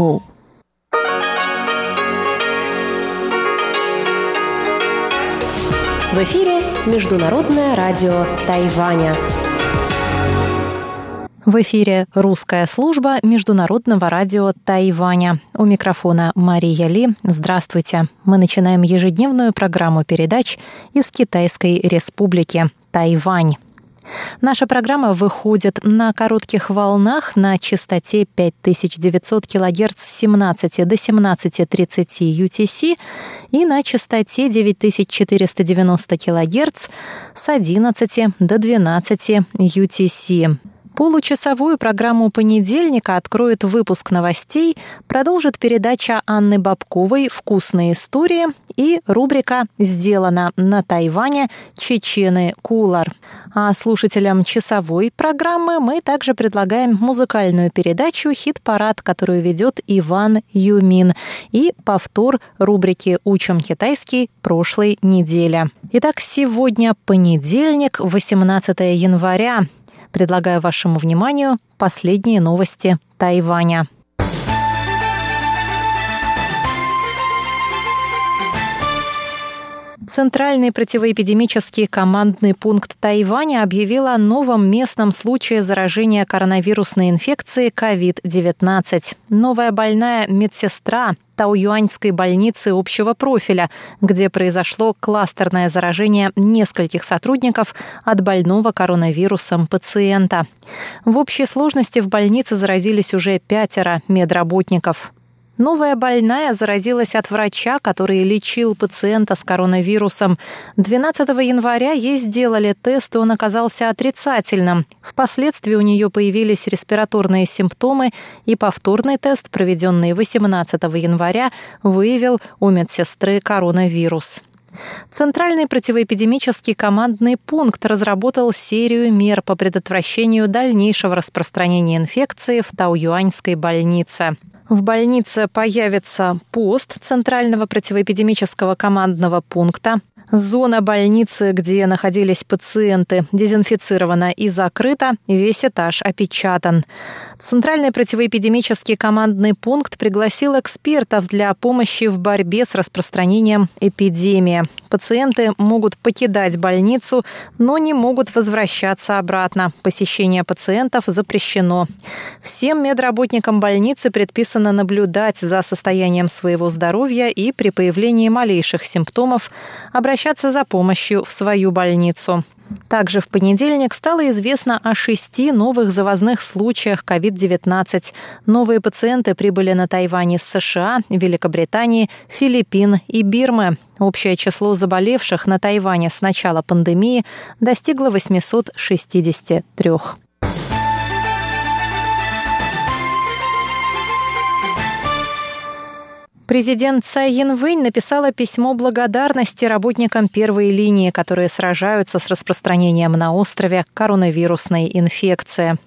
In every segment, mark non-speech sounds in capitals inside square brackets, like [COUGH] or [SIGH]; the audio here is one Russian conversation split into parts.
目。В эфире Международное радио Тайваня. В эфире русская служба Международного радио Тайваня. У микрофона Мария Ли. Здравствуйте. Мы начинаем ежедневную программу передач из Китайской Республики Тайвань. Наша программа выходит на коротких волнах на частоте 5900 кГц с 17 до 17.30 UTC и на частоте 9490 кГц с 11 до 12 UTC. Получасовую программу понедельника откроет выпуск новостей, продолжит передача Анны Бабковой «Вкусные истории» и рубрика «Сделано на Тайване. Чечены Кулар». А слушателям часовой программы мы также предлагаем музыкальную передачу «Хит-парад», которую ведет Иван Юмин, и повтор рубрики «Учим китайский» прошлой недели. Итак, сегодня понедельник, 18 января. Предлагаю вашему вниманию последние новости Тайваня. Центральный противоэпидемический командный пункт Тайваня объявил о новом местном случае заражения коронавирусной инфекцией COVID-19. Новая больная медсестра Тауюаньской больницы общего профиля, где произошло кластерное заражение нескольких сотрудников от больного коронавирусом пациента. В общей сложности в больнице заразились уже пятеро медработников. Новая больная заразилась от врача, который лечил пациента с коронавирусом. 12 января ей сделали тест, и он оказался отрицательным. Впоследствии у нее появились респираторные симптомы, и повторный тест, проведенный 18 января, выявил у медсестры коронавирус. Центральный противоэпидемический командный пункт разработал серию мер по предотвращению дальнейшего распространения инфекции в Тауюаньской больнице. В больнице появится пост Центрального противоэпидемического командного пункта. Зона больницы, где находились пациенты, дезинфицирована и закрыта, весь этаж опечатан. Центральный противоэпидемический командный пункт пригласил экспертов для помощи в борьбе с распространением эпидемии. Пациенты могут покидать больницу, но не могут возвращаться обратно. Посещение пациентов запрещено. Всем медработникам больницы предписано наблюдать за состоянием своего здоровья и при появлении малейших симптомов обращаться за помощью в свою больницу. Также в понедельник стало известно о шести новых завозных случаях COVID-19. Новые пациенты прибыли на Тайвань из США, Великобритании, Филиппин и Бирмы. Общее число заболевших на Тайване с начала пандемии достигло 863. Президент Цай Янвэнь написала письмо благодарности работникам первой линии, которые сражаются с распространением на острове коронавирусной инфекции.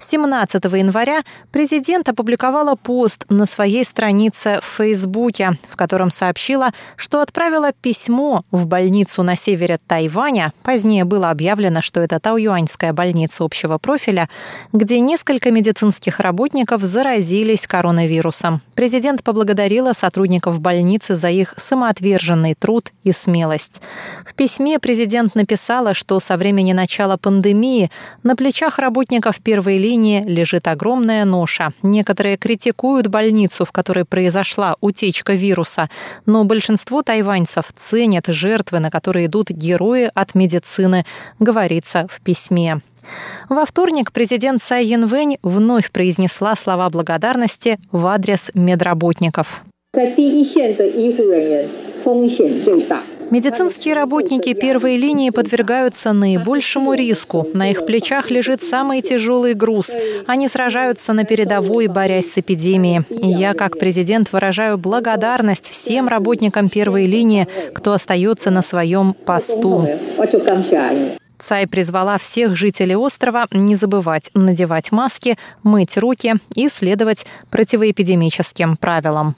17 января президент опубликовала пост на своей странице в Фейсбуке, в котором сообщила, что отправила письмо в больницу на севере Тайваня, позднее было объявлено, что это Тауюаньская больница общего профиля, где несколько медицинских работников заразились коронавирусом. Президент поблагодарила сотрудников больницы за их самоотверженный труд и смелость. В письме президент написала, что со времени начала пандемии на плечах работников первой линии лежит огромная ноша. Некоторые критикуют больницу, в которой произошла утечка вируса, но большинство тайваньцев ценят жертвы, на которые идут герои от медицины, говорится в письме. Во вторник президент Цай Янвэнь вновь произнесла слова благодарности в адрес медработников. Медицинские работники первой линии подвергаются наибольшему риску. На их плечах лежит самый тяжелый груз. Они сражаются на передовой, борясь с эпидемией. И я, как президент, выражаю благодарность всем работникам первой линии, кто остается на своем посту. Цай призвала всех жителей острова не забывать надевать маски, мыть руки и следовать противоэпидемическим правилам.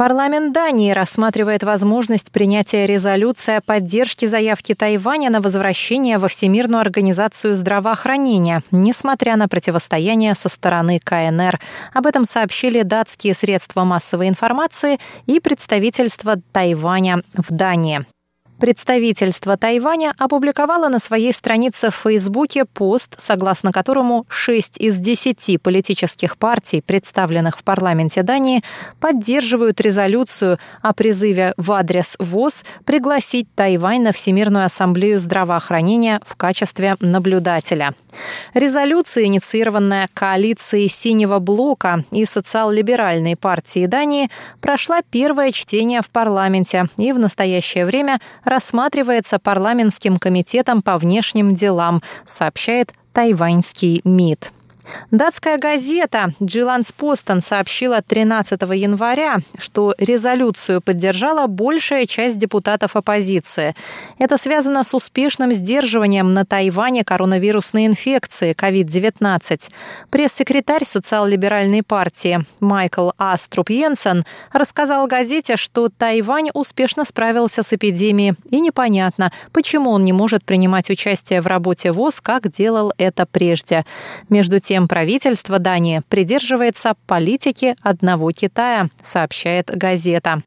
Парламент Дании рассматривает возможность принятия резолюции о поддержке заявки Тайваня на возвращение во Всемирную организацию здравоохранения, несмотря на противостояние со стороны КНР. Об этом сообщили датские средства массовой информации и представительство Тайваня в Дании. Представительство Тайваня опубликовало на своей странице в Фейсбуке пост, согласно которому 6 из 10 политических партий, представленных в парламенте Дании, поддерживают резолюцию о призыве в адрес ВОЗ пригласить Тайвань на Всемирную ассамблею здравоохранения в качестве наблюдателя. Резолюция, инициированная коалицией Синего блока и социал-либеральной партии Дании, прошла первое чтение в парламенте и в настоящее время рассматривается парламентским комитетом по внешним делам, сообщает тайваньский МИД. Датская газета «Джиланс Постон» сообщила 13 января, что резолюцию поддержала большая часть депутатов оппозиции. Это связано с успешным сдерживанием на Тайване коронавирусной инфекции COVID-19. Пресс-секретарь социал-либеральной партии Майкл Аструп Йенсен рассказал газете, что Тайвань успешно справился с эпидемией, и непонятно, почему он не может принимать участие в работе ВОЗ, как делал это прежде. Между тем, правительство Дании придерживается политики одного Китая, сообщает газета.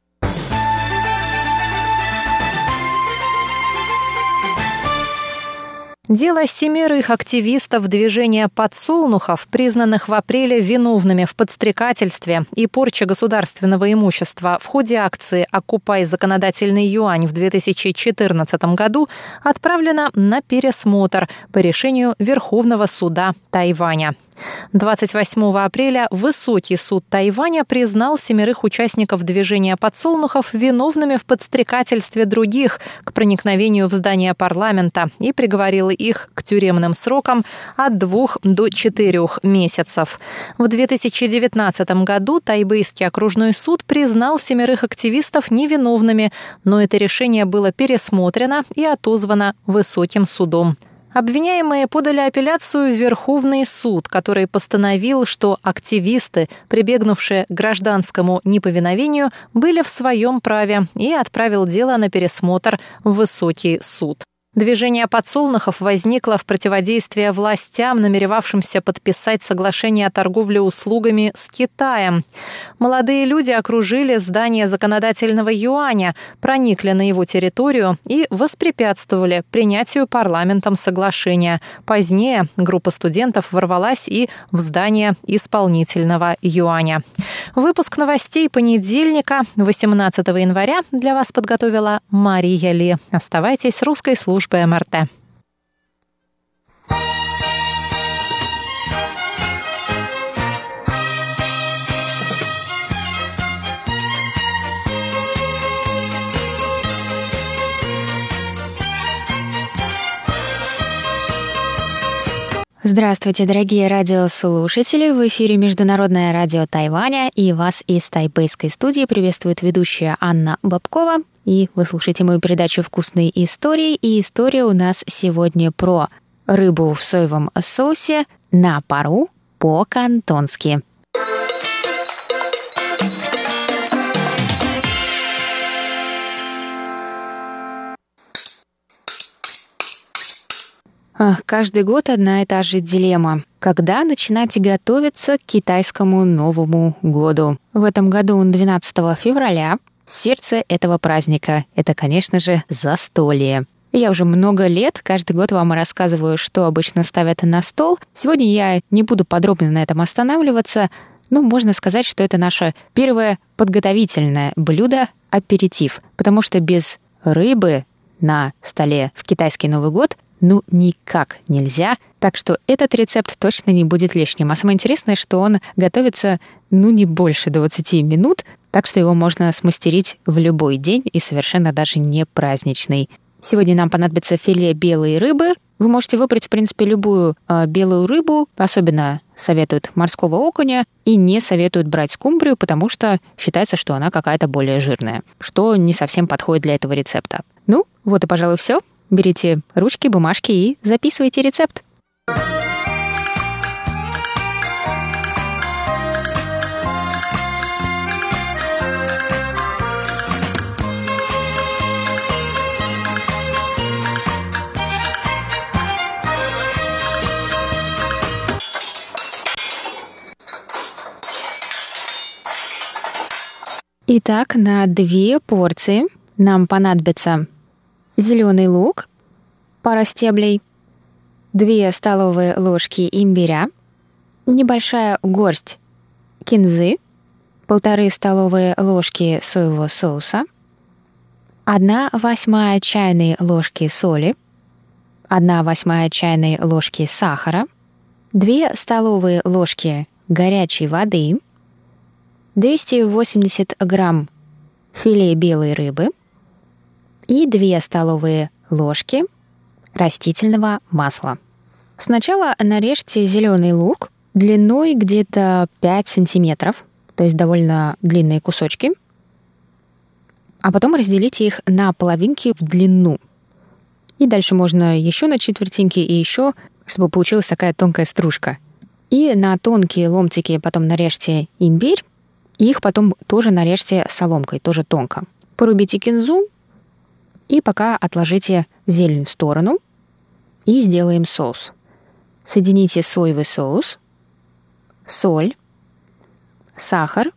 Дело семерых активистов движения подсолнухов, признанных в апреле виновными в подстрекательстве и порче государственного имущества в ходе акции «Окупай законодательный юань» в 2014 году, отправлено на пересмотр по решению Верховного суда Тайваня. 28 апреля Высокий суд Тайваня признал семерых участников движения подсолнухов виновными в подстрекательстве других к проникновению в здание парламента и приговорил их к тюремным срокам от двух до четырех месяцев. В 2019 году Тайбэйский окружной суд признал семерых активистов невиновными, но это решение было пересмотрено и отозвано Высоким судом. Обвиняемые подали апелляцию в Верховный суд, который постановил, что активисты, прибегнувшие к гражданскому неповиновению, были в своем праве и отправил дело на пересмотр в Высокий суд. Движение подсолнухов возникло в противодействии властям, намеревавшимся подписать соглашение о торговле услугами с Китаем. Молодые люди окружили здание законодательного юаня, проникли на его территорию и воспрепятствовали принятию парламентом соглашения. Позднее группа студентов ворвалась и в здание исполнительного юаня. Выпуск новостей понедельника, 18 января, для вас подготовила Мария Ли. Оставайтесь с русской службой службы МРТ. Здравствуйте, дорогие радиослушатели! В эфире Международное радио Тайваня и вас из тайбэйской студии приветствует ведущая Анна Бабкова. И вы слушаете мою передачу «Вкусные истории». И история у нас сегодня про рыбу в соевом соусе на пару по-кантонски. Каждый год одна и та же дилемма. Когда начинать готовиться к китайскому Новому году? В этом году он 12 февраля. Сердце этого праздника — это, конечно же, застолье. Я уже много лет каждый год вам рассказываю, что обычно ставят на стол. Сегодня я не буду подробно на этом останавливаться, но можно сказать, что это наше первое подготовительное блюдо — аперитив, потому что без рыбы на столе в китайский Новый год ну никак нельзя. Так что этот рецепт точно не будет лишним. А самое интересное, что он готовится ну не больше 20 минут, так что его можно смастерить в любой день и совершенно даже не праздничный. Сегодня нам понадобится филе белой рыбы. Вы можете выбрать, в принципе, любую э, белую рыбу. Особенно советуют морского окуня и не советуют брать скумбрию, потому что считается, что она какая-то более жирная, что не совсем подходит для этого рецепта. Ну, вот и, пожалуй, все. Берите ручки, бумажки и записывайте рецепт. Итак, на две порции нам понадобится зеленый лук, пара стеблей, две столовые ложки имбиря, небольшая горсть кинзы, полторы столовые ложки соевого соуса, одна восьмая чайной ложки соли, одна восьмая чайной ложки сахара, две столовые ложки горячей воды, 280 грамм филе белой рыбы и 2 столовые ложки растительного масла. Сначала нарежьте зеленый лук длиной где-то 5 сантиметров, то есть довольно длинные кусочки, а потом разделите их на половинки в длину. И дальше можно еще на четвертинки и еще, чтобы получилась такая тонкая стружка. И на тонкие ломтики потом нарежьте имбирь, и их потом тоже нарежьте соломкой, тоже тонко. Порубите кинзу и пока отложите зелень в сторону и сделаем соус. Соедините соевый соус, соль, сахар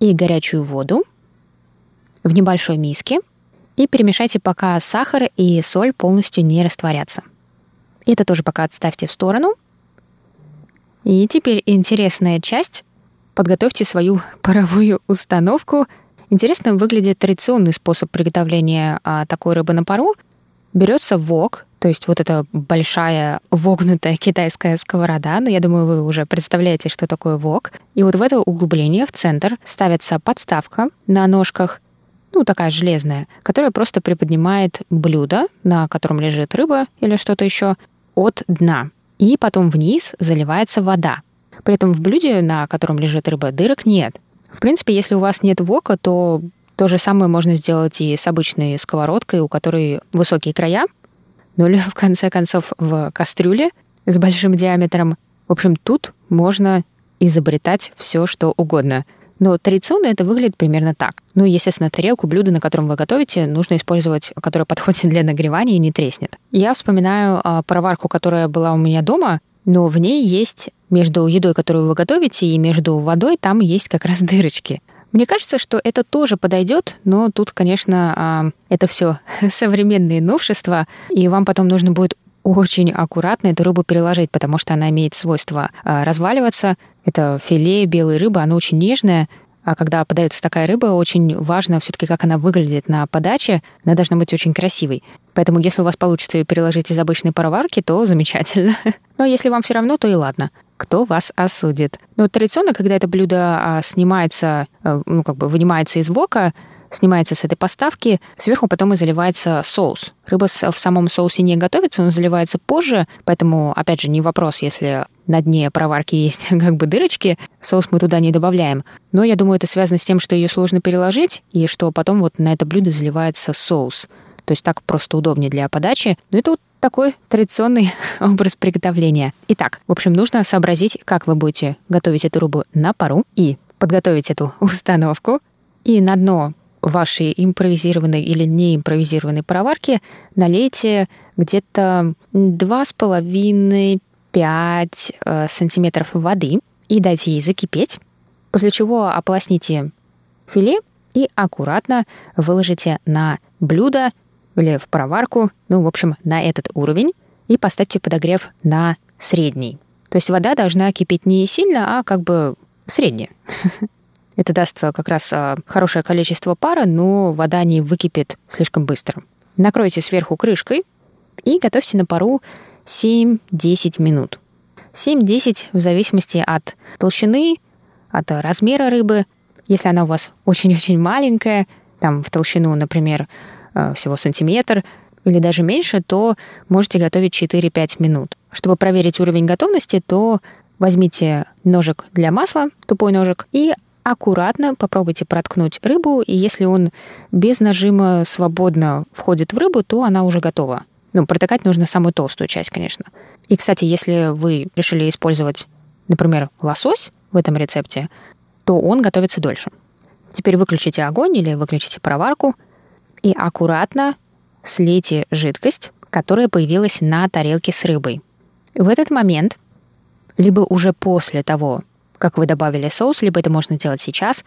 и горячую воду в небольшой миске и перемешайте, пока сахар и соль полностью не растворятся. Это тоже пока отставьте в сторону. И теперь интересная часть подготовьте свою [LAUGHS] паровую установку. Интересно выглядит традиционный способ приготовления а, такой рыбы на пару. Берется вок, то есть вот эта большая вогнутая китайская сковорода, но я думаю, вы уже представляете, что такое вок. И вот в это углубление, в центр, ставится подставка на ножках, ну, такая железная, которая просто приподнимает блюдо, на котором лежит рыба или что-то еще, от дна. И потом вниз заливается вода. При этом в блюде, на котором лежит рыба, дырок нет. В принципе, если у вас нет вока, то то же самое можно сделать и с обычной сковородкой, у которой высокие края, ну или, в конце концов, в кастрюле с большим диаметром. В общем, тут можно изобретать все, что угодно. Но традиционно это выглядит примерно так. Ну, естественно, тарелку, блюдо, на котором вы готовите, нужно использовать, которое подходит для нагревания и не треснет. Я вспоминаю а, пароварку, которая была у меня дома, но в ней есть между едой, которую вы готовите, и между водой, там есть как раз дырочки. Мне кажется, что это тоже подойдет, но тут, конечно, а, это все [LAUGHS] современные новшества, и вам потом нужно будет очень аккуратно эту рыбу переложить, потому что она имеет свойство а, разваливаться. Это филе белой рыбы, оно очень нежное, а когда подается такая рыба, очень важно все-таки, как она выглядит на подаче. Она должна быть очень красивой. Поэтому, если у вас получится ее переложить из обычной пароварки, то замечательно. [LAUGHS] Но если вам все равно, то и ладно. Кто вас осудит? Но традиционно, когда это блюдо а, снимается, а, ну, как бы вынимается из вока, снимается с этой поставки, сверху потом и заливается соус. Рыба в самом соусе не готовится, он заливается позже, поэтому, опять же, не вопрос, если на дне проварки есть [LAUGHS] как бы дырочки, соус мы туда не добавляем. Но я думаю, это связано с тем, что ее сложно переложить, и что потом вот на это блюдо заливается соус. То есть так просто удобнее для подачи. Но это вот такой традиционный [LAUGHS] образ приготовления. Итак, в общем, нужно сообразить, как вы будете готовить эту рыбу на пару и подготовить эту [LAUGHS] установку. И на дно вашей импровизированной или не импровизированной пароварки налейте где-то 2,5 5 э, сантиметров воды и дайте ей закипеть, после чего ополосните филе и аккуратно выложите на блюдо или в пароварку, ну, в общем, на этот уровень, и поставьте подогрев на средний. То есть вода должна кипеть не сильно, а как бы средняя. [LAUGHS] Это даст как раз а, хорошее количество пара, но вода не выкипит слишком быстро. Накройте сверху крышкой и готовьте на пару 7-10 минут. 7-10 в зависимости от толщины, от размера рыбы. Если она у вас очень-очень маленькая, там в толщину, например, э, всего сантиметр или даже меньше, то можете готовить 4-5 минут. Чтобы проверить уровень готовности, то возьмите ножик для масла, тупой ножик, и аккуратно попробуйте проткнуть рыбу, и если он без нажима свободно входит в рыбу, то она уже готова. Ну, протыкать нужно самую толстую часть, конечно. И, кстати, если вы решили использовать, например, лосось в этом рецепте, то он готовится дольше. Теперь выключите огонь или выключите пароварку и аккуратно слейте жидкость, которая появилась на тарелке с рыбой. В этот момент, либо уже после того, как вы добавили соус, либо это можно делать сейчас,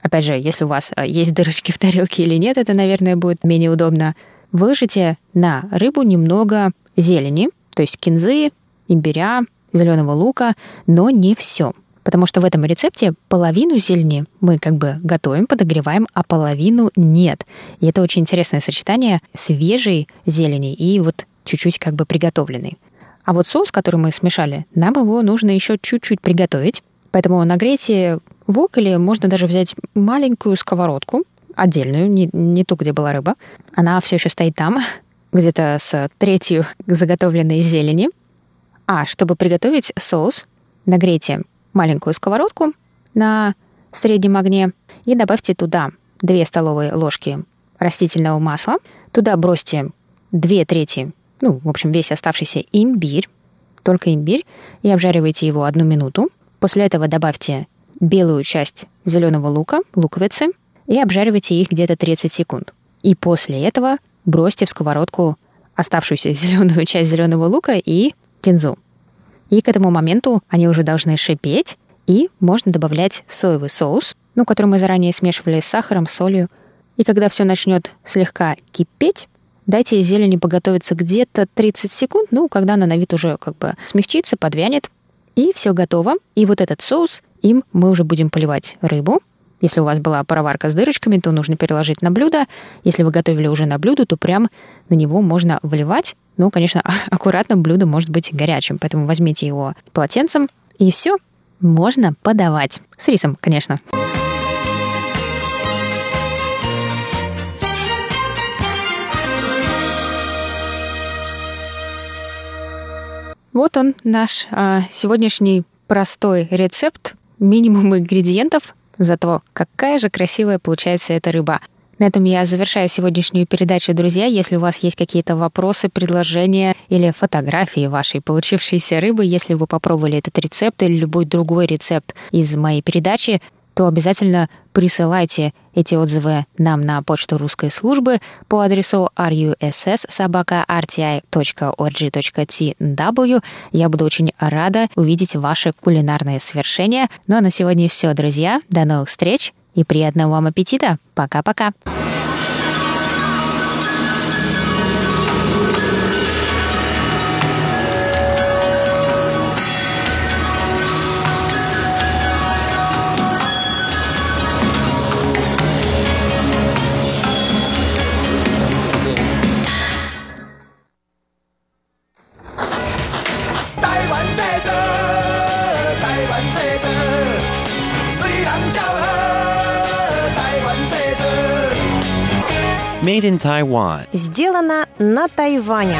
опять же, если у вас есть дырочки в тарелке или нет, это, наверное, будет менее удобно. Выложите на рыбу немного зелени, то есть кинзы, имбиря, зеленого лука, но не все. Потому что в этом рецепте половину зелени мы как бы готовим, подогреваем, а половину нет. И это очень интересное сочетание свежей зелени и вот чуть-чуть как бы приготовленной. А вот соус, который мы смешали, нам его нужно еще чуть-чуть приготовить. Поэтому нагрейте вок или можно даже взять маленькую сковородку, отдельную, не, не ту, где была рыба. Она все еще стоит там, [LAUGHS] где-то с третью заготовленной зелени. А чтобы приготовить соус, нагрейте маленькую сковородку на среднем огне и добавьте туда 2 столовые ложки растительного масла. Туда бросьте 2 трети, ну, в общем, весь оставшийся имбирь, только имбирь, и обжаривайте его одну минуту. После этого добавьте белую часть зеленого лука, луковицы, и обжаривайте их где-то 30 секунд. И после этого бросьте в сковородку оставшуюся [LAUGHS] зеленую часть зеленого лука и кинзу. И к этому моменту они уже должны шипеть, и можно добавлять соевый соус, ну, который мы заранее смешивали с сахаром, солью. И когда все начнет слегка кипеть, дайте зелени поготовиться где-то 30 секунд, ну, когда она на вид уже как бы смягчится, подвянет, и все готово. И вот этот соус, им мы уже будем поливать рыбу, если у вас была пароварка с дырочками, то нужно переложить на блюдо. Если вы готовили уже на блюдо, то прям на него можно выливать. Ну, конечно, [LAUGHS] аккуратно блюдо может быть горячим, поэтому возьмите его полотенцем, и все, можно подавать. С рисом, конечно. Вот он, наш а, сегодняшний простой рецепт. Минимум ингредиентов, Зато какая же красивая получается эта рыба. На этом я завершаю сегодняшнюю передачу, друзья. Если у вас есть какие-то вопросы, предложения или фотографии вашей получившейся рыбы, если вы попробовали этот рецепт или любой другой рецепт из моей передачи, то обязательно присылайте эти отзывы нам на почту русской службы по адресу russ.rti.org.tw. Я буду очень рада увидеть ваши кулинарные свершения. Ну а на сегодня все, друзья. До новых встреч и приятного вам аппетита. Пока-пока. Made in Taiwan. Сделано на Тайване.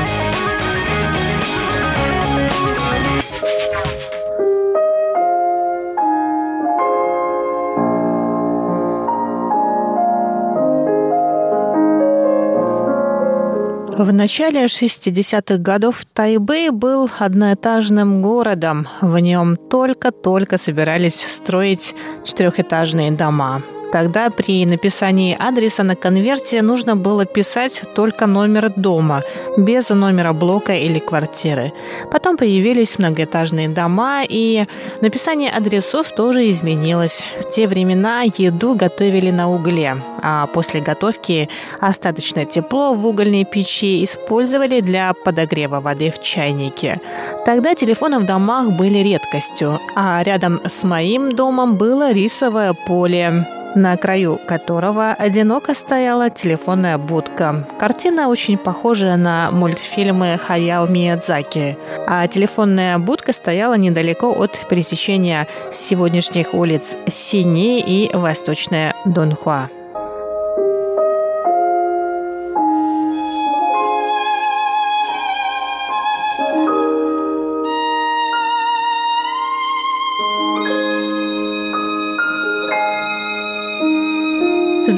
В начале 60-х годов Тайбэй был одноэтажным городом. В нем только-только собирались строить четырехэтажные дома. Тогда при написании адреса на конверте нужно было писать только номер дома, без номера блока или квартиры. Потом появились многоэтажные дома, и написание адресов тоже изменилось. В те времена еду готовили на угле, а после готовки остаточное тепло в угольной печи использовали для подогрева воды в чайнике. Тогда телефоны в домах были редкостью, а рядом с моим домом было рисовое поле на краю которого одиноко стояла телефонная будка. Картина очень похожа на мультфильмы Хаяо Миядзаки, а телефонная будка стояла недалеко от пересечения сегодняшних улиц Сини и Восточная Донхуа.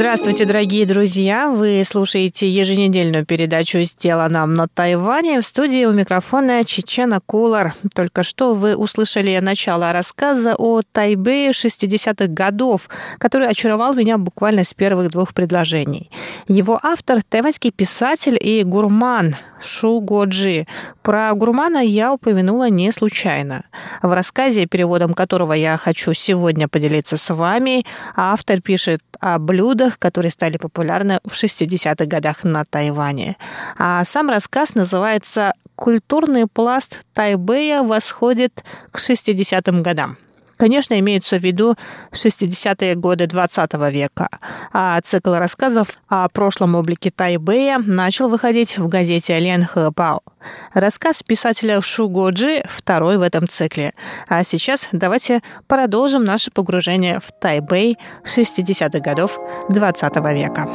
Здравствуйте, дорогие друзья! Вы слушаете еженедельную передачу «Сделано на Тайване». В студии у микрофона Чечена Кулар. Только что вы услышали начало рассказа о Тайбе 60-х годов, который очаровал меня буквально с первых двух предложений. Его автор – тайваньский писатель и гурман Шу Годжи. Про гурмана я упомянула не случайно. В рассказе, переводом которого я хочу сегодня поделиться с вами, автор пишет о блюдах, которые стали популярны в 60-х годах на Тайване. А сам рассказ называется «Культурный пласт Тайбэя восходит к 60-м годам». Конечно, имеются в виду 60-е годы 20 века, а цикл рассказов о прошлом облике Тайбэя начал выходить в газете Лен Хэпао. Рассказ писателя Шу Годжи второй в этом цикле. А сейчас давайте продолжим наше погружение в Тайбэй 60-х годов 20 века.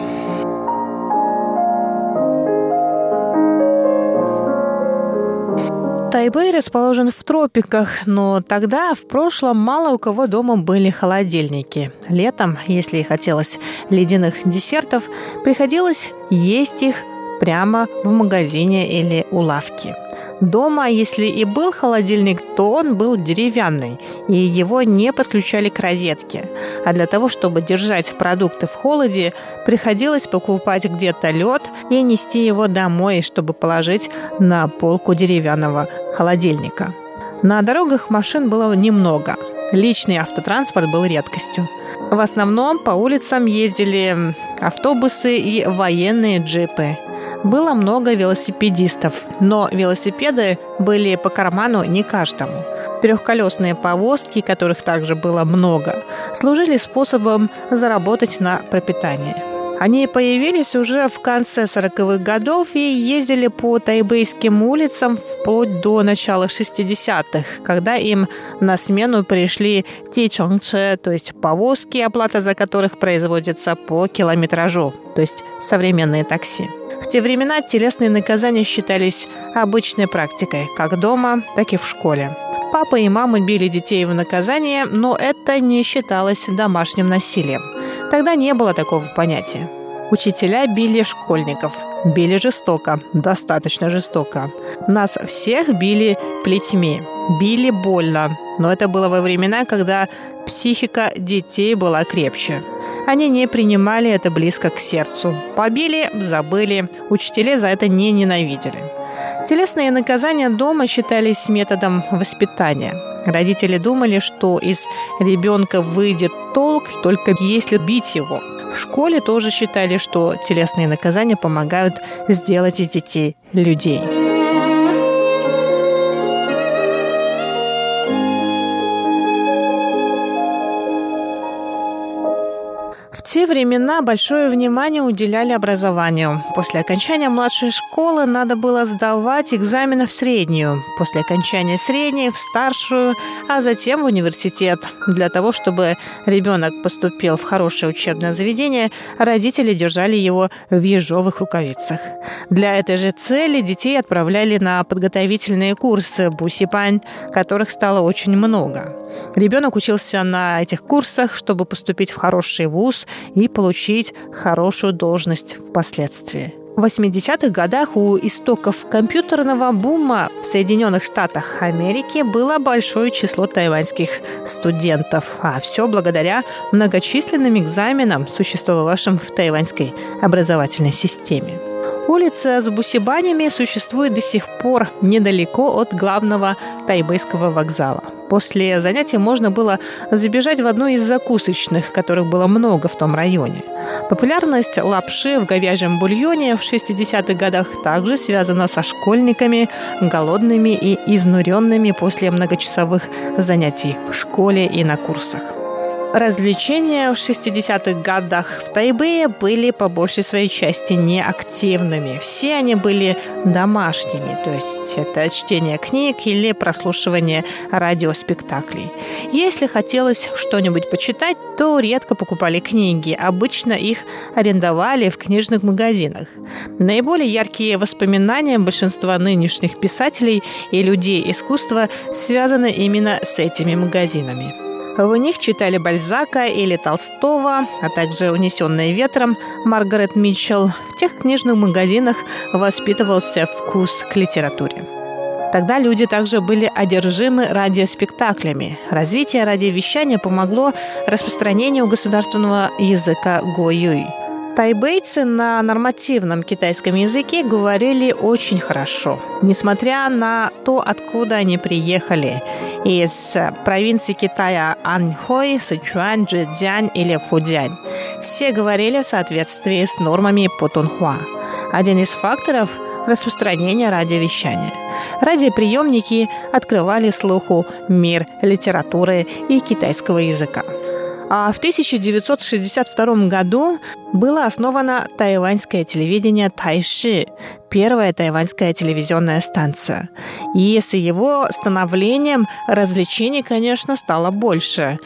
Тайбэй расположен в тропиках, но тогда, в прошлом, мало у кого дома были холодильники. Летом, если хотелось ледяных десертов, приходилось есть их прямо в магазине или у лавки. Дома, если и был холодильник, то он был деревянный, и его не подключали к розетке. А для того, чтобы держать продукты в холоде, приходилось покупать где-то лед и нести его домой, чтобы положить на полку деревянного холодильника. На дорогах машин было немного. Личный автотранспорт был редкостью. В основном по улицам ездили автобусы и военные джипы было много велосипедистов, но велосипеды были по карману не каждому. Трехколесные повозки, которых также было много, служили способом заработать на пропитание. Они появились уже в конце 40-х годов и ездили по тайбэйским улицам вплоть до начала 60-х, когда им на смену пришли тичонгче, то есть повозки, оплата за которых производится по километражу, то есть современные такси. В те времена телесные наказания считались обычной практикой, как дома, так и в школе. Папа и мама били детей в наказание, но это не считалось домашним насилием. Тогда не было такого понятия. Учителя били школьников. Били жестоко, достаточно жестоко. Нас всех били плетьми. Били больно. Но это было во времена, когда психика детей была крепче. Они не принимали это близко к сердцу. Побили, забыли. Учителя за это не ненавидели. Телесные наказания дома считались методом воспитания. Родители думали, что из ребенка выйдет толк только если бить его. В школе тоже считали, что телесные наказания помогают сделать из детей людей. Времена большое внимание уделяли образованию. После окончания младшей школы надо было сдавать экзамены в среднюю, после окончания средней в старшую, а затем в университет. Для того, чтобы ребенок поступил в хорошее учебное заведение, родители держали его в ежовых рукавицах. Для этой же цели детей отправляли на подготовительные курсы бусипань, которых стало очень много. Ребенок учился на этих курсах, чтобы поступить в хороший вуз и получить хорошую должность впоследствии. В 80-х годах у истоков компьютерного бума в Соединенных Штатах Америки было большое число тайваньских студентов, а все благодаря многочисленным экзаменам, существовавшим в тайваньской образовательной системе. Улица с бусибанями существует до сих пор недалеко от главного тайбэйского вокзала. После занятий можно было забежать в одну из закусочных, которых было много в том районе. Популярность лапши в говяжьем бульоне в 60-х годах также связана со школьниками, голодными и изнуренными после многочасовых занятий в школе и на курсах. Развлечения в 60-х годах в Тайбэе были по большей своей части неактивными. Все они были домашними, то есть это чтение книг или прослушивание радиоспектаклей. Если хотелось что-нибудь почитать, то редко покупали книги. Обычно их арендовали в книжных магазинах. Наиболее яркие воспоминания большинства нынешних писателей и людей искусства связаны именно с этими магазинами. В них читали Бальзака или Толстого, а также «Унесенные ветром» Маргарет Митчелл. В тех книжных магазинах воспитывался вкус к литературе. Тогда люди также были одержимы радиоспектаклями. Развитие радиовещания помогло распространению государственного языка Гоюй. Тайбейцы на нормативном китайском языке говорили очень хорошо, несмотря на то, откуда они приехали. Из провинции Китая Аньхой, Сычуань, Джэцзянь или Фудзянь. Все говорили в соответствии с нормами Путунхуа. Один из факторов – распространение радиовещания. Радиоприемники открывали слуху мир литературы и китайского языка. А в 1962 году было основано тайваньское телевидение Тайши, первая тайваньская телевизионная станция. И с его становлением развлечений, конечно, стало больше.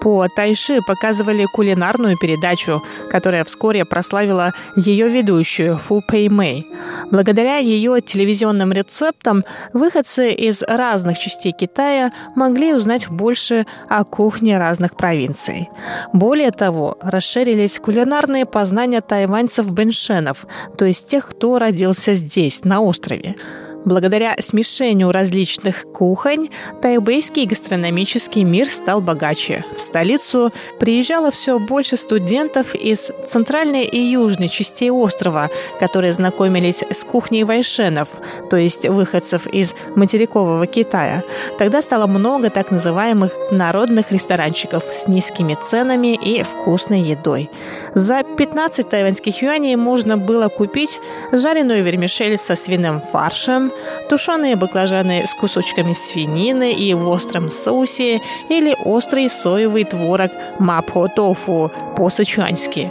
По Тайши показывали кулинарную передачу, которая вскоре прославила ее ведущую Фу Пэй Мэй. Благодаря ее телевизионным рецептам выходцы из разных частей Китая могли узнать больше о кухне разных провинций. Более того, расширились кулинарные познания тайваньцев-беншенов, то есть тех, кто родился здесь, на острове. Благодаря смешению различных кухонь, тайбэйский гастрономический мир стал богаче. В столицу приезжало все больше студентов из центральной и южной частей острова, которые знакомились с кухней вайшенов, то есть выходцев из материкового Китая. Тогда стало много так называемых народных ресторанчиков с низкими ценами и вкусной едой. За 15 тайваньских юаней можно было купить жареную вермишель со свиным фаршем, тушеные баклажаны с кусочками свинины и в остром соусе или острый соевый творог мапхо тофу по-сычуански.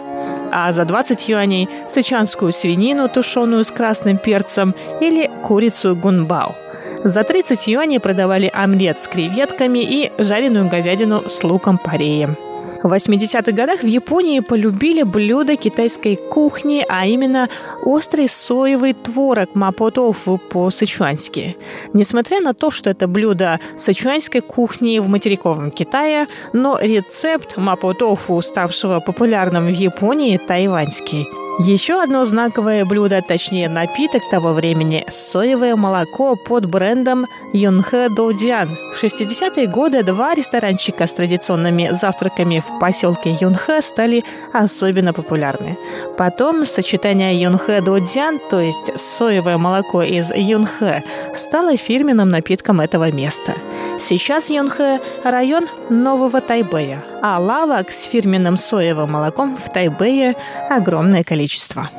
А за 20 юаней сычуанскую свинину, тушеную с красным перцем или курицу гунбао. За 30 юаней продавали омлет с креветками и жареную говядину с луком-пореем. В 80-х годах в Японии полюбили блюда китайской кухни, а именно острый соевый творог мапотофу по-сычуански. Несмотря на то, что это блюдо сычуанской кухни в материковом Китае, но рецепт мапотофу, ставшего популярным в Японии, тайваньский. Еще одно знаковое блюдо, точнее напиток того времени – соевое молоко под брендом Юнхэ Доудиан. В 60-е годы два ресторанчика с традиционными завтраками в поселке Юнхэ стали особенно популярны. Потом сочетание Юнхэ Доудиан, то есть соевое молоко из Юнхэ, стало фирменным напитком этого места. Сейчас Юнхэ – район Нового Тайбэя, а лавок с фирменным соевым молоком в Тайбэе огромное количество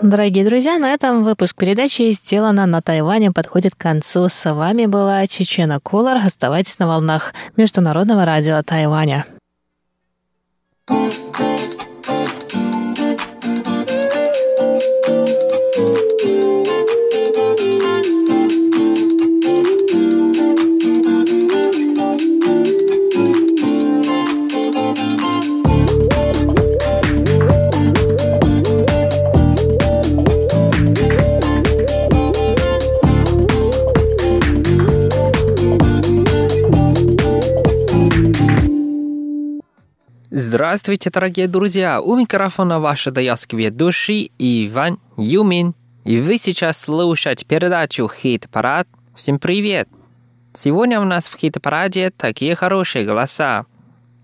Дорогие друзья, на этом выпуск передачи «Сделано на Тайване» подходит к концу. С вами была Чечена Кулар. Оставайтесь на волнах Международного радио Тайваня. Здравствуйте, дорогие друзья! У микрофона ваши даялский ведущий Иван Юмин. И вы сейчас слушаете передачу «Хит-парад». Всем привет! Сегодня у нас в хит-параде такие хорошие голоса.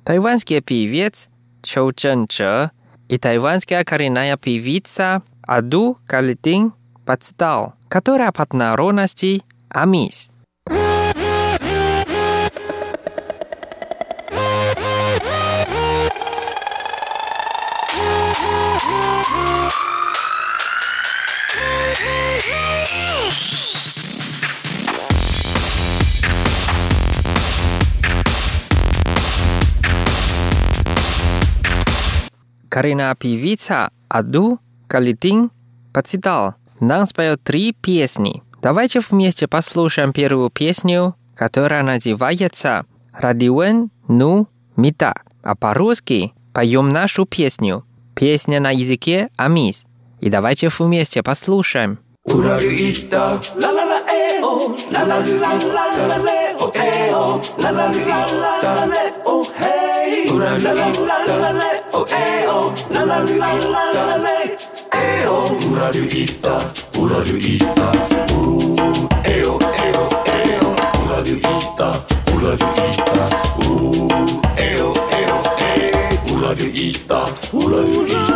Тайванский певец Чоу Чен Че и тайванская коренная певица Аду Калитин Пацтал, которая под народности Амис. Коренная певица Аду Калитин Пацитал нам споет три песни. Давайте вместе послушаем первую песню, которая называется «Радиуэн ну мита», а по-русски поем нашу песню. Песня на языке амис. И давайте вместе послушаем. Уралюита, ла ла ла hey, la la la la la la, oh hey oh, la la la la la la, hey oh, ura du ita, ura du ita, ooh, hey oh, hey oh, hey oh, ura du ita, ura du ita, ooh, hey oh, hey oh, hey, ura du ita, ura du ita.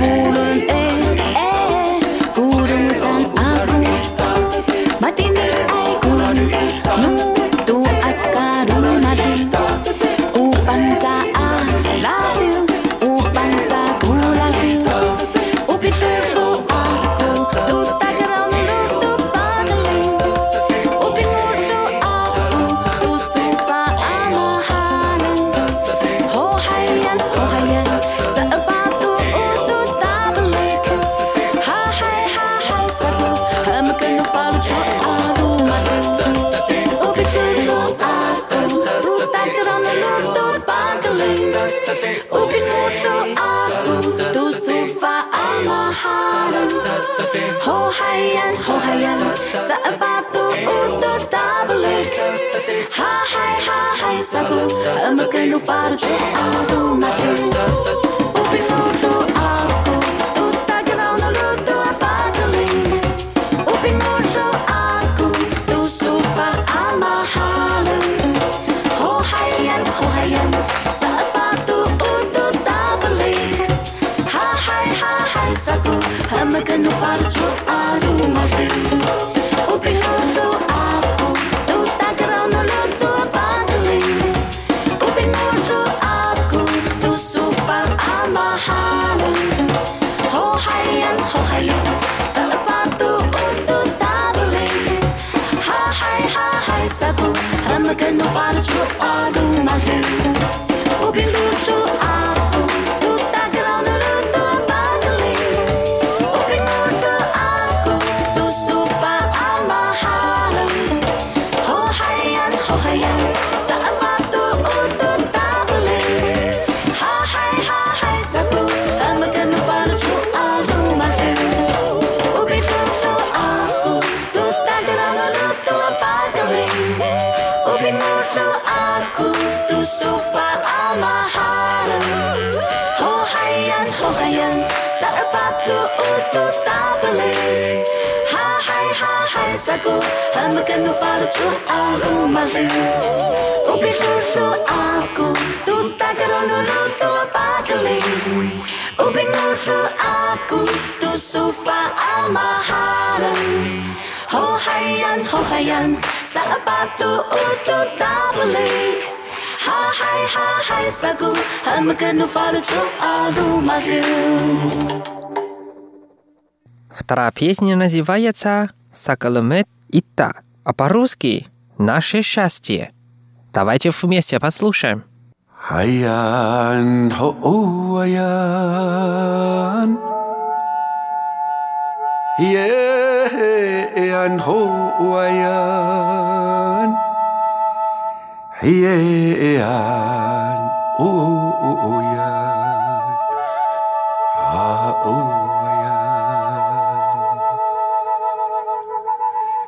无论。我还要。Sago Hamakan no falo tu alu malu Ubi susu aku Tu tagarono luto apakali Ubi ngusu aku Tu sufa amahalan Ho hayan ho hayan Sa apatu utu tabalik Ha hai ha hai sago Hamakan no falo tu alu malu Вторая песня называется Сакаламет Ита, а по-русски «Наше счастье». Давайте вместе послушаем. Хаян хоуаян Hie an hoayan Hie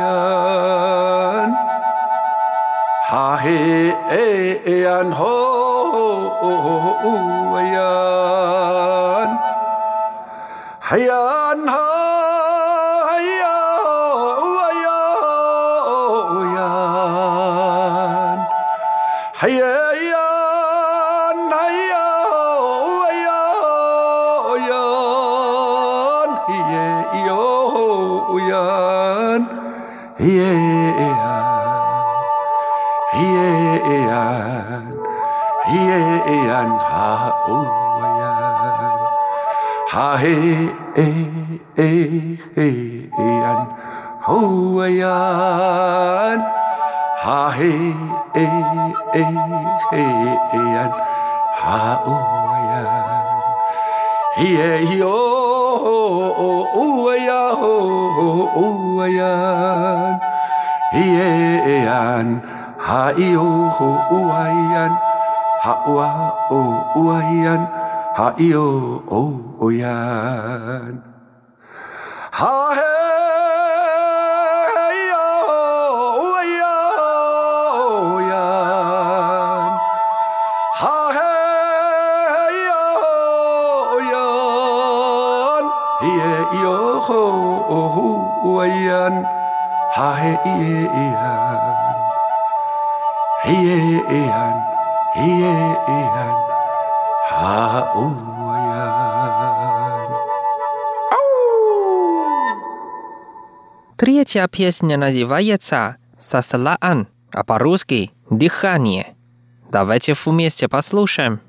yan ha he e an ho yan hayan ha 哦哇呀哈嘿诶诶嘿嘿呀哦哇呀哈嘿诶诶嘿呀哈哦哇呀咿咿哟哦哦呀哦哦呀咿呀哈咿呦哦呀哈哦啊哦哦啊呀哈咦呦哦哦呀 Третья песня называется «Саслаан», а по-русски «Дыхание». Давайте вместе послушаем.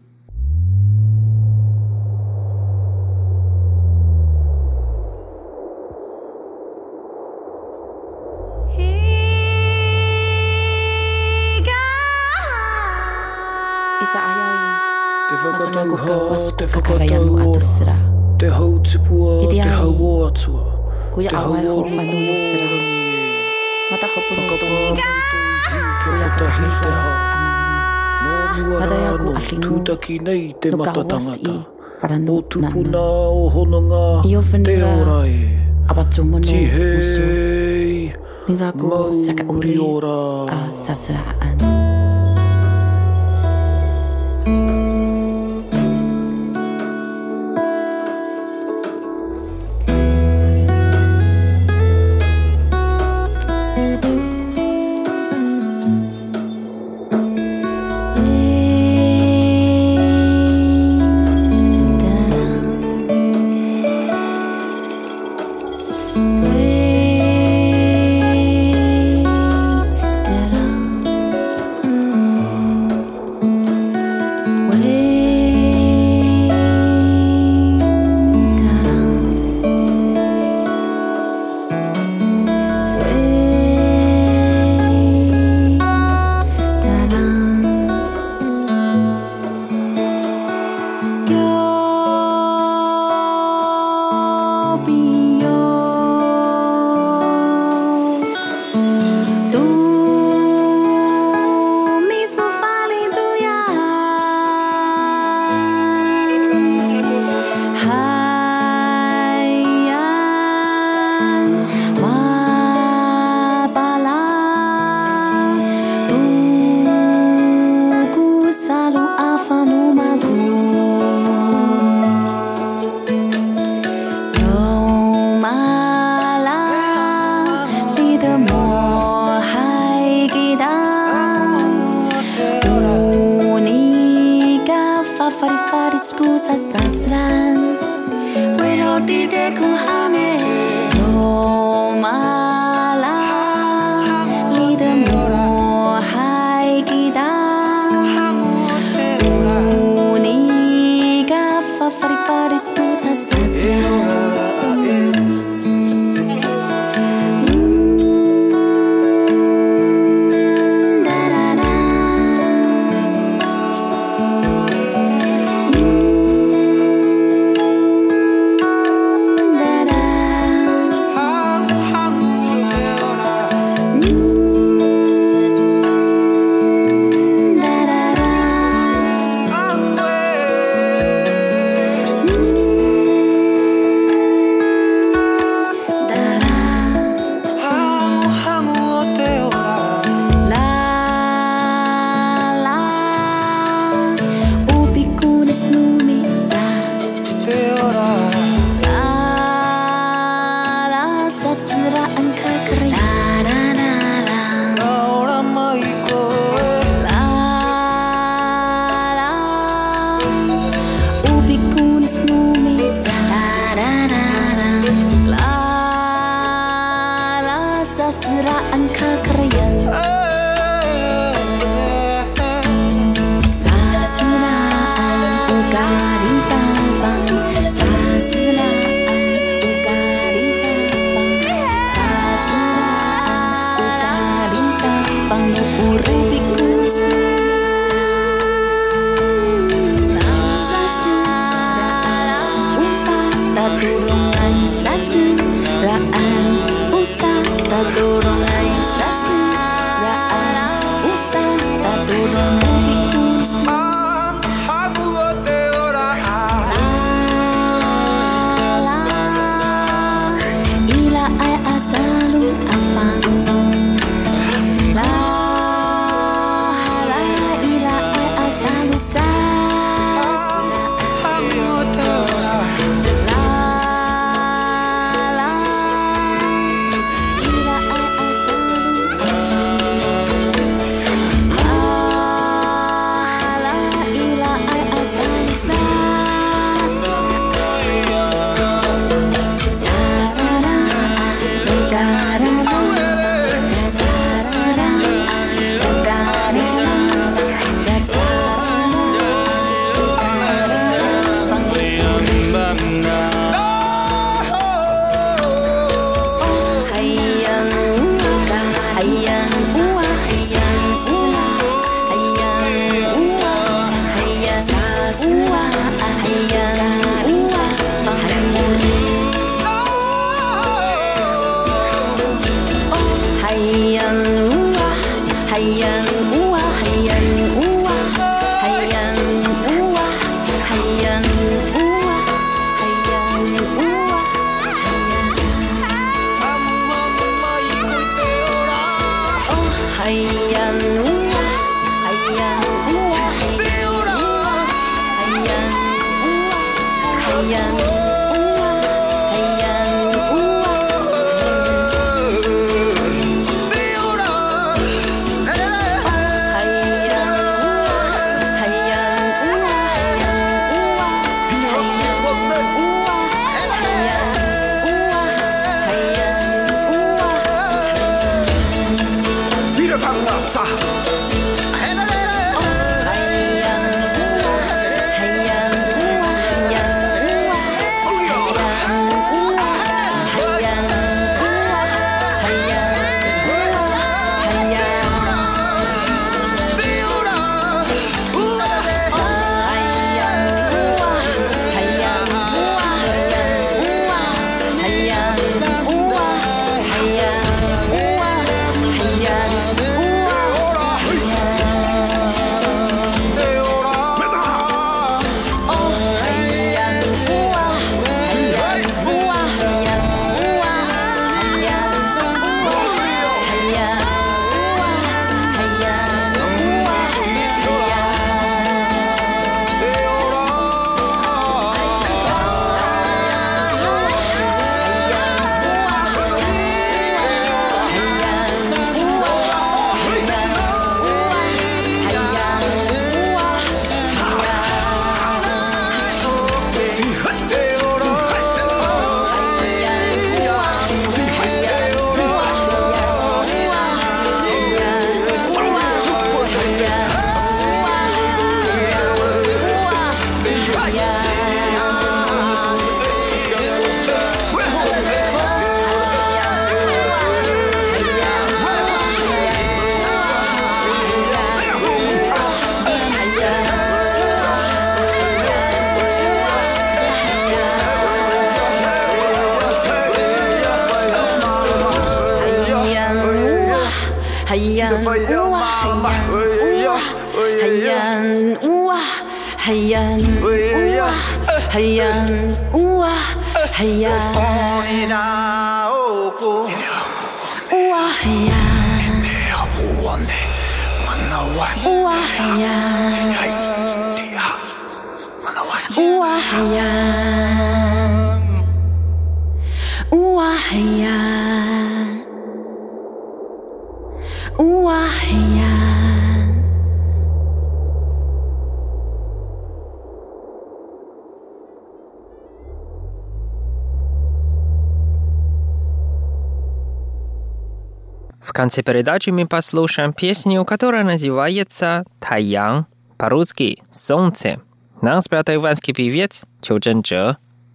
Te hau tipua, te hau atua. kuya awa ho fa no sira. mata hopu pu ko ko kuya to hi to ho Mata ia ku ahinu Tūtaki nei te matatangata O tupuna o honanga Te orae Abatu mono Ti hei Nira ku saka uri Mauri ora Sasra anu 眼 конце передачи мы послушаем песню, которая называется «Таян», по-русски «Солнце». Нам спел тайванский певец Чу Чжэн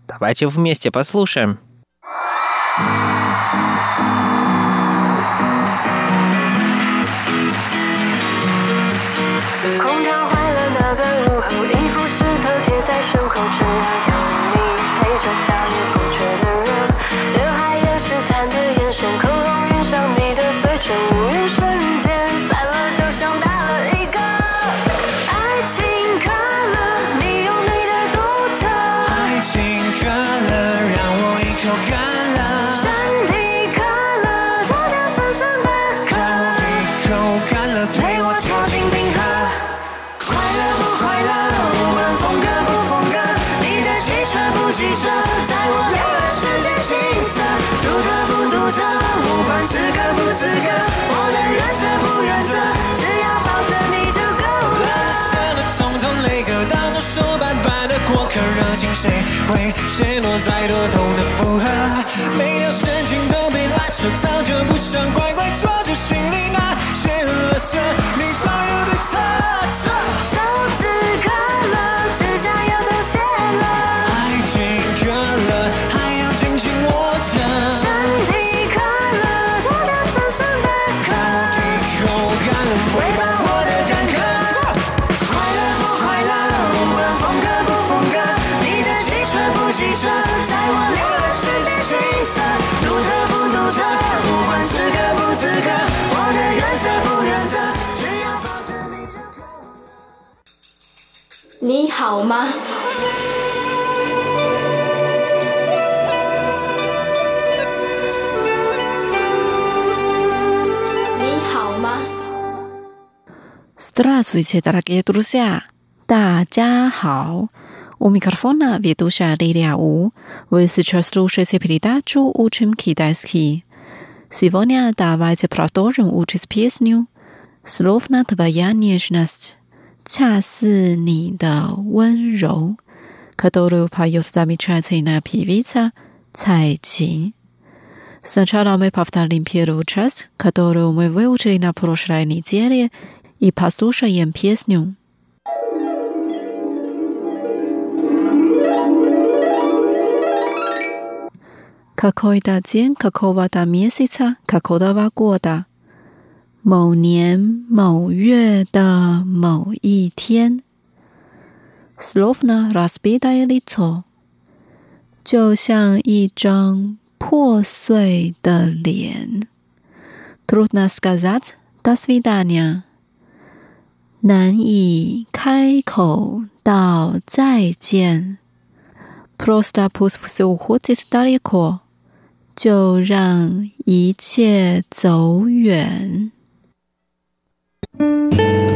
Давайте вместе послушаем. 谁会陷落在多痛的负荷？没有神经都被拉扯，早就不想乖乖坐着，心里那些垃圾，你早有对策。好吗？你好吗？ Здравствуйте, дорогие друзья! 大家好! У микрофона ведущая Лилия У. Вы сейчас слушаете передачу «Учим китайский». Сегодня давайте продолжим учить песню «Словно твоя нежность», 恰似你的温柔, которую поет замечательная певица Цай Чин. Сначала мы повторим первую часть, которую мы выучили на прошлой неделе, и послушаем песню. Какой-то день какого-то месяца какого года， 某年某月的某一天，slovna r a s p i d a l i t o 就像一张破碎的脸，trudna skazat das vidana 难以开口道再见，prosta pusvsuhutis daleko，就让一切走远。Thank you.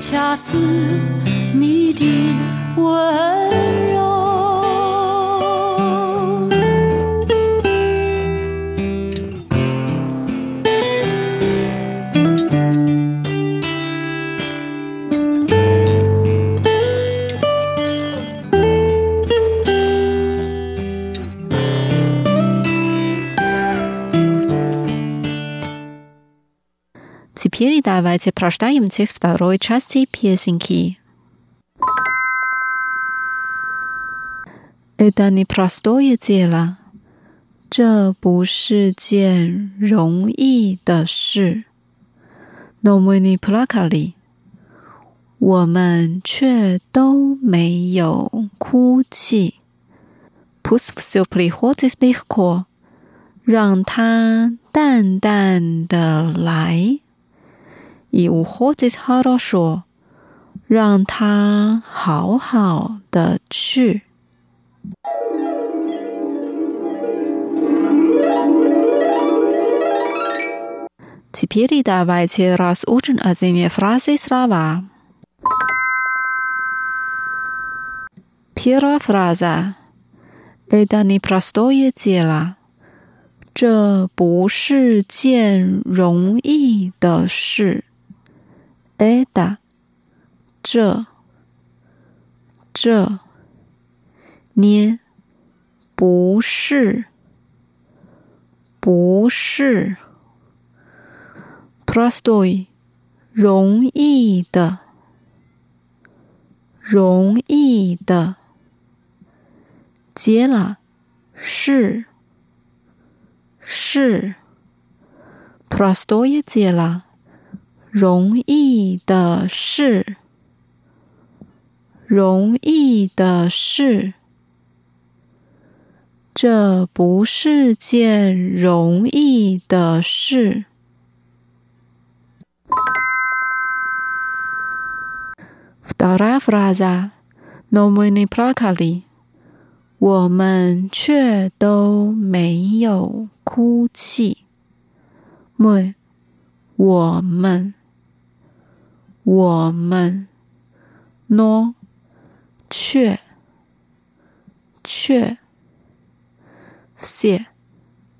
恰似你的温柔。Теперь давайте прочитаем текст второй части песенки. Это непростое дело. 这不是件容易的事。Но мы не плакали，我们却都没有哭泣。Пусть все приходит легко，让它淡淡的来。 以无或者好多说，让他好好的去。Теперь давайте разучим одни фразы слова. Первая фраза. Это непростое дело. 这不是件容易的事。 eta，这，这，捏，不是，不是，prostoy，容易的，容易的。接了，是，是，prostoy 接了。容易的事，容易的事，这不是件容易的事。Вторая фраза: "Но мы не плакали", 我们却都没有哭泣。Мы，我们。 我们喏，却却些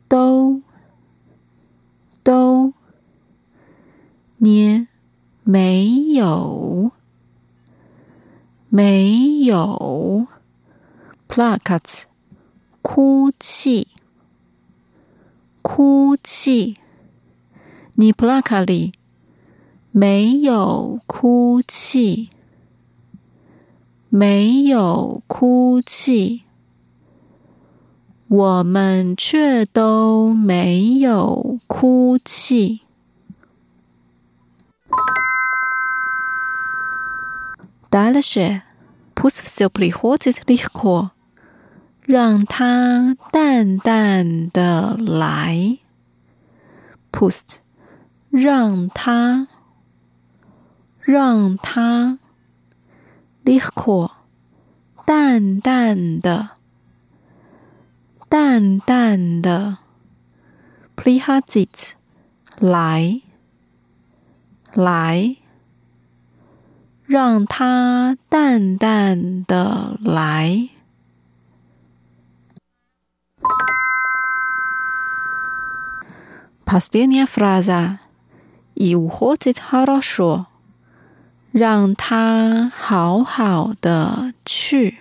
都都捏没有没有 placats 哭泣哭泣你 placally。没有哭泣，没有哭泣，我们却都没有哭泣。Дальше пусть все приходит легко，让它淡淡的来。Pust，让它。 让它 liquor 淡淡的、淡淡的 p l e h a z i t 来来，让它淡淡的来。Последняя фраза и уходит хорошо. 让他好好的去。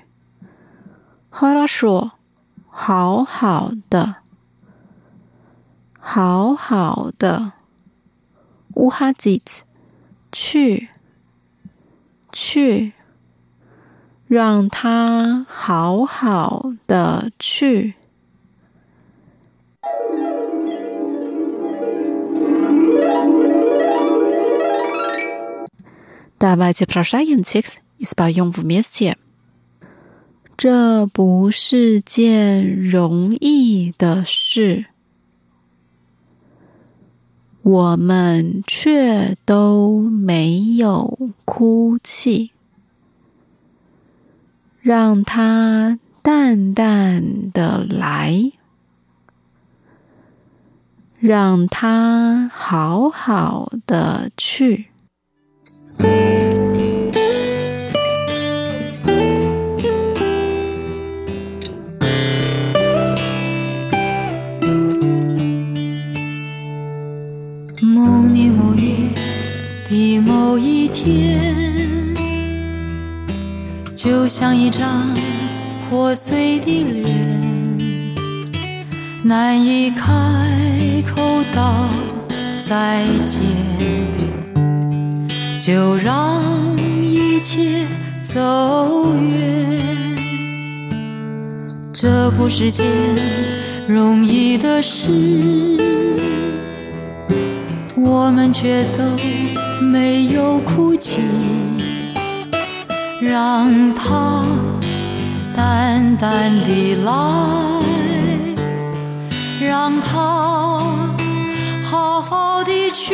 和他说：“好好的，好好的。”乌哈吉茨，去，去，让他好好的去。Давайте прочитаем текст и споем вместе. 这不是件容易的事，我们却都没有哭泣。让它淡淡的来，让它好好的去。 某年某月的某一天，就像一张破碎的脸，难以开口道再见，就让一切走远。这不是件容易的事。我们却都没有哭泣，让它淡淡的来，让它好好的去。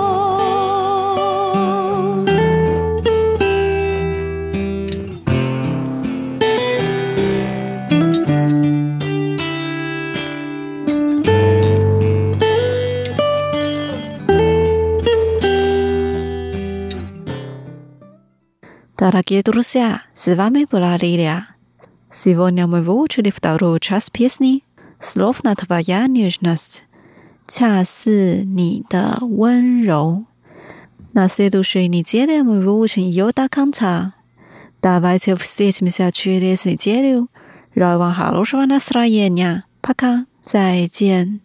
Дорогие друзья, с вами была Лилия. Сегодня мы выучили вторую часть песни «Словно твоя нежность», 恰似你的温柔。На следующей неделе мы выучим ее до конца. Давайте встретимся через неделю. Желаю вам хорошего настроения. Пока. 再见。